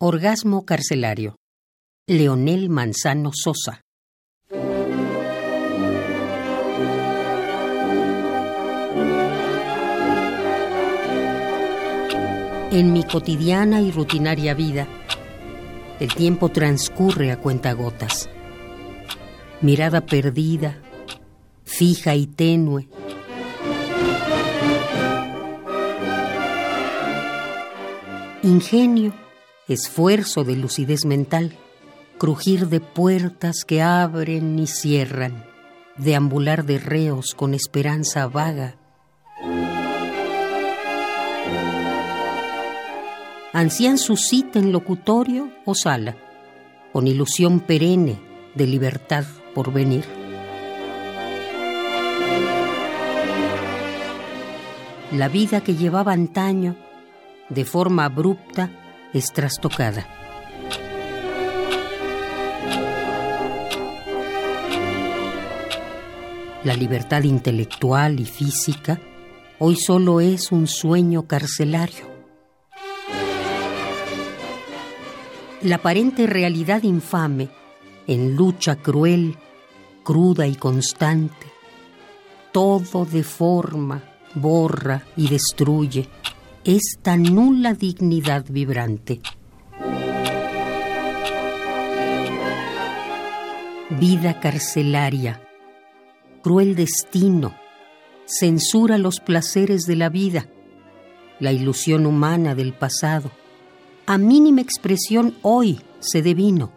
Orgasmo carcelario. Leonel Manzano Sosa. En mi cotidiana y rutinaria vida, el tiempo transcurre a cuentagotas. Mirada perdida, fija y tenue. Ingenio esfuerzo de lucidez mental, crujir de puertas que abren y cierran, deambular de reos con esperanza vaga. Ansían su cita en locutorio o sala, con ilusión perenne de libertad por venir. La vida que llevaba antaño, de forma abrupta, es trastocada. La libertad intelectual y física hoy solo es un sueño carcelario. La aparente realidad infame, en lucha cruel, cruda y constante, todo deforma, borra y destruye esta nula dignidad vibrante. Vida carcelaria, cruel destino, censura los placeres de la vida, la ilusión humana del pasado, a mínima expresión hoy se devino.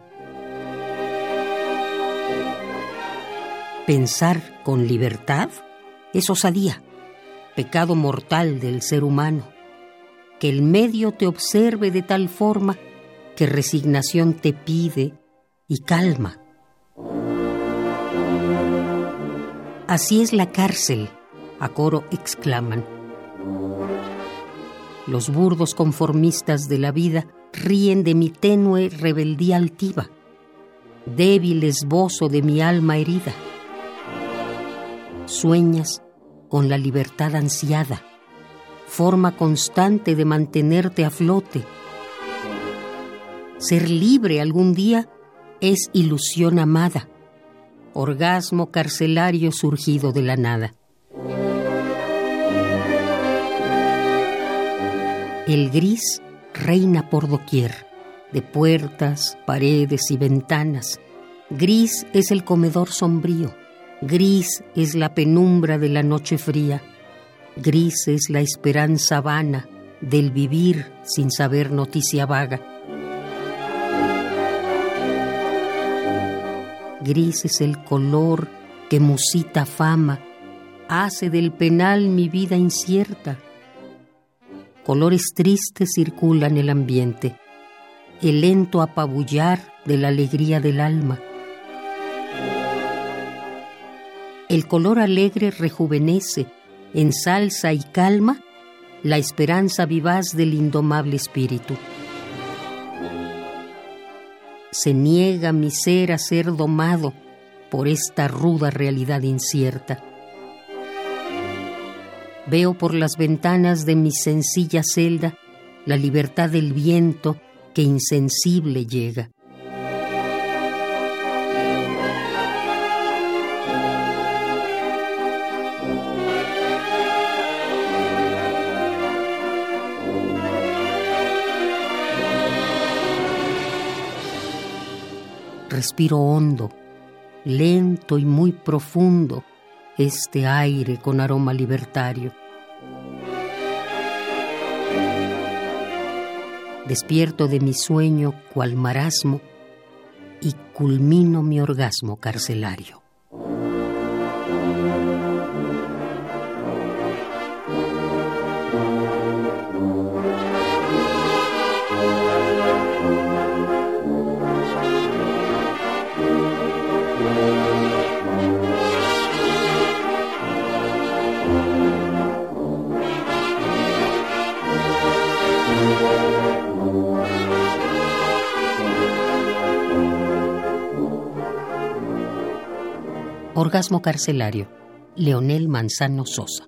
Pensar con libertad es osadía, pecado mortal del ser humano que el medio te observe de tal forma que resignación te pide y calma. Así es la cárcel, a coro exclaman. Los burdos conformistas de la vida ríen de mi tenue rebeldía altiva, débil esbozo de mi alma herida. Sueñas con la libertad ansiada forma constante de mantenerte a flote. Ser libre algún día es ilusión amada, orgasmo carcelario surgido de la nada. El gris reina por doquier, de puertas, paredes y ventanas. Gris es el comedor sombrío, gris es la penumbra de la noche fría Gris es la esperanza vana del vivir sin saber noticia vaga. Gris es el color que musita fama, hace del penal mi vida incierta. Colores tristes circulan el ambiente, el lento apabullar de la alegría del alma. El color alegre rejuvenece, en salsa y calma, la esperanza vivaz del indomable espíritu. Se niega mi ser a ser domado por esta ruda realidad incierta. Veo por las ventanas de mi sencilla celda la libertad del viento que insensible llega. Respiro hondo, lento y muy profundo este aire con aroma libertario. Despierto de mi sueño cual marasmo y culmino mi orgasmo carcelario. Orgasmo carcelario. Leonel Manzano Sosa.